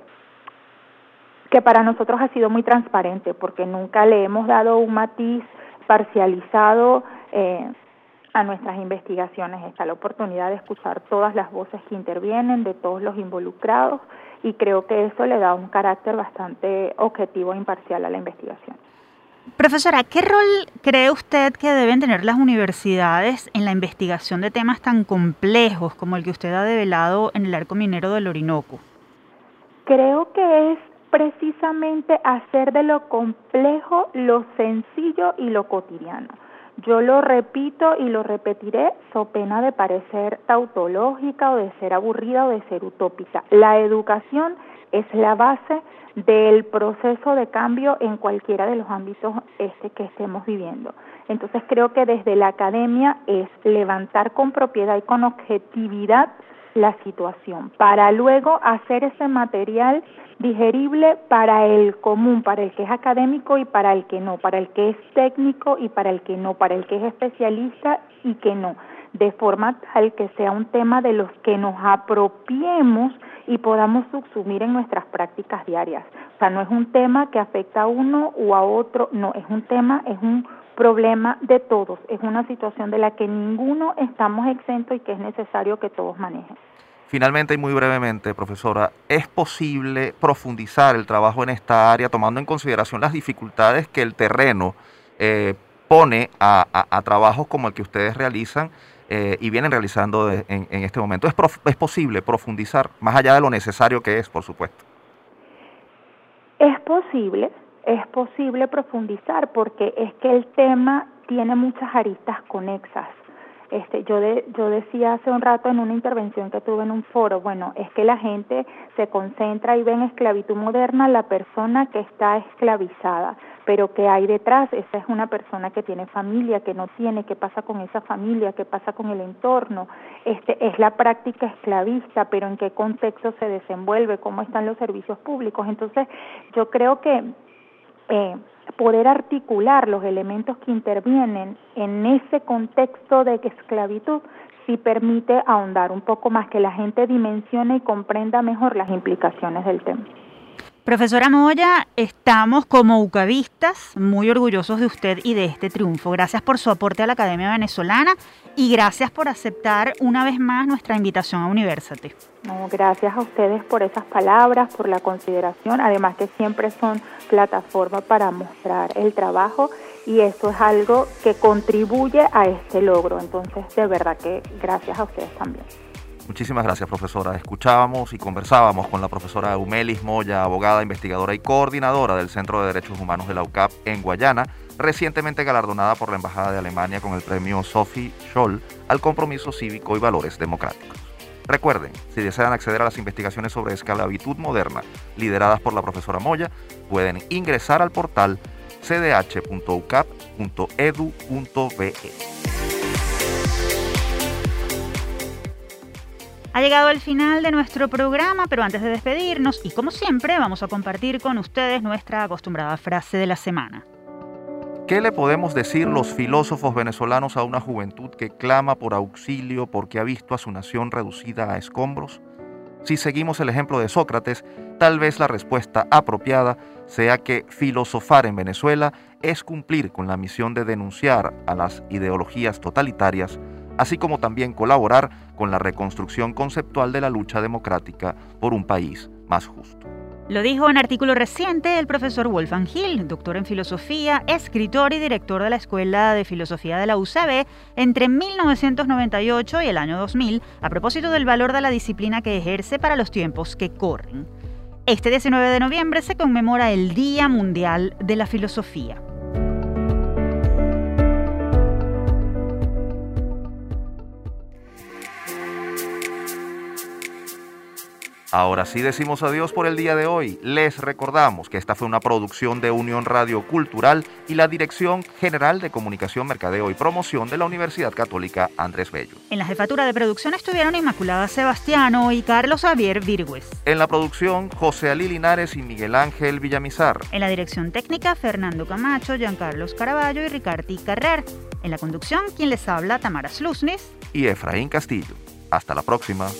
G: que para nosotros ha sido muy transparente porque nunca le hemos dado un matiz parcializado eh, a nuestras investigaciones. Está la oportunidad de escuchar todas las voces que intervienen, de todos los involucrados, y creo que eso le da un carácter bastante objetivo e imparcial a la investigación.
B: Profesora, ¿qué rol cree usted que deben tener las universidades en la investigación de temas tan complejos como el que usted ha develado en el arco minero del Orinoco?
G: Creo que es precisamente hacer de lo complejo lo sencillo y lo cotidiano. Yo lo repito y lo repetiré, so pena de parecer tautológica o de ser aburrida o de ser utópica. La educación es la base del proceso de cambio en cualquiera de los ámbitos este que estemos viviendo. Entonces creo que desde la academia es levantar con propiedad y con objetividad la situación para luego hacer ese material digerible para el común, para el que es académico y para el que no, para el que es técnico y para el que no, para el que es especialista y que no, de forma tal que sea un tema de los que nos apropiemos y podamos subsumir en nuestras prácticas diarias. O sea, no es un tema que afecta a uno o a otro, no, es un tema, es un problema de todos, es una situación de la que ninguno estamos exentos y que es necesario que todos manejen.
A: Finalmente y muy brevemente, profesora, ¿es posible profundizar el trabajo en esta área tomando en consideración las dificultades que el terreno eh, pone a, trabajos como el que ustedes realizan eh, y vienen realizando en, este momento? ¿Es, ¿Es posible profundizar más allá de lo necesario que es, por supuesto?
G: Es posible, es posible profundizar porque es que el tema tiene muchas aristas conexas. Este, yo, de, yo decía hace un rato en una intervención que tuve en un foro, bueno, es que la gente se concentra y ve en esclavitud moderna la persona que está esclavizada, pero que hay detrás, esa es una persona que tiene familia, que no tiene, qué pasa con esa familia, qué pasa con el entorno, este, es la práctica esclavista, pero en qué contexto se desenvuelve, cómo están los servicios públicos. Entonces, yo creo que eh, poder articular los elementos que intervienen en ese contexto de esclavitud sí permite ahondar un poco más, que la gente dimensione y comprenda mejor las implicaciones del tema.
B: Profesora Moya, estamos como ucavistas muy orgullosos de usted y de este triunfo. Gracias por su aporte a la Academia Venezolana y gracias por aceptar una vez más nuestra invitación a Universate.
G: No, gracias a ustedes por esas palabras, por la consideración, además que siempre son plataforma para mostrar el trabajo y eso es algo que contribuye a este logro. Entonces, de verdad que gracias a ustedes también.
A: Muchísimas gracias, profesora. Escuchábamos y conversábamos con la profesora Eumelis Moya, abogada, investigadora y coordinadora del Centro de Derechos Humanos de la UCAP en Guayana, recientemente galardonada por la Embajada de Alemania con el premio Sophie Scholl al compromiso cívico y valores democráticos. Recuerden, si desean acceder a las investigaciones sobre esclavitud moderna lideradas por la profesora Moya, pueden ingresar al portal cdh.ucap.edu.be.
B: Ha llegado el final de nuestro programa, pero antes de despedirnos, y como siempre, vamos a compartir con ustedes nuestra acostumbrada frase de la semana.
A: ¿Qué le podemos decir los filósofos venezolanos a una juventud que clama por auxilio porque ha visto a su nación reducida a escombros? Si seguimos el ejemplo de Sócrates, tal vez la respuesta apropiada sea que filosofar en Venezuela es cumplir con la misión de denunciar a las ideologías totalitarias así como también colaborar con la reconstrucción conceptual de la lucha democrática por un país más justo.
B: Lo dijo en artículo reciente el profesor Wolfgang Hill, doctor en filosofía, escritor y director de la Escuela de Filosofía de la UCB entre 1998 y el año 2000, a propósito del valor de la disciplina que ejerce para los tiempos que corren. Este 19 de noviembre se conmemora el Día Mundial de la Filosofía.
A: Ahora sí decimos adiós por el día de hoy. Les recordamos que esta fue una producción de Unión Radio Cultural y la Dirección General de Comunicación, Mercadeo y Promoción de la Universidad Católica Andrés Bello.
B: En la jefatura de producción estuvieron Inmaculada Sebastiano y Carlos Javier Virgües.
A: En la producción, José Ali Linares y Miguel Ángel Villamizar.
B: En la dirección técnica, Fernando Camacho, Giancarlos Caraballo y Ricardi Carrer. En la conducción, quien les habla, Tamara Slusnis
A: y Efraín Castillo. Hasta la próxima.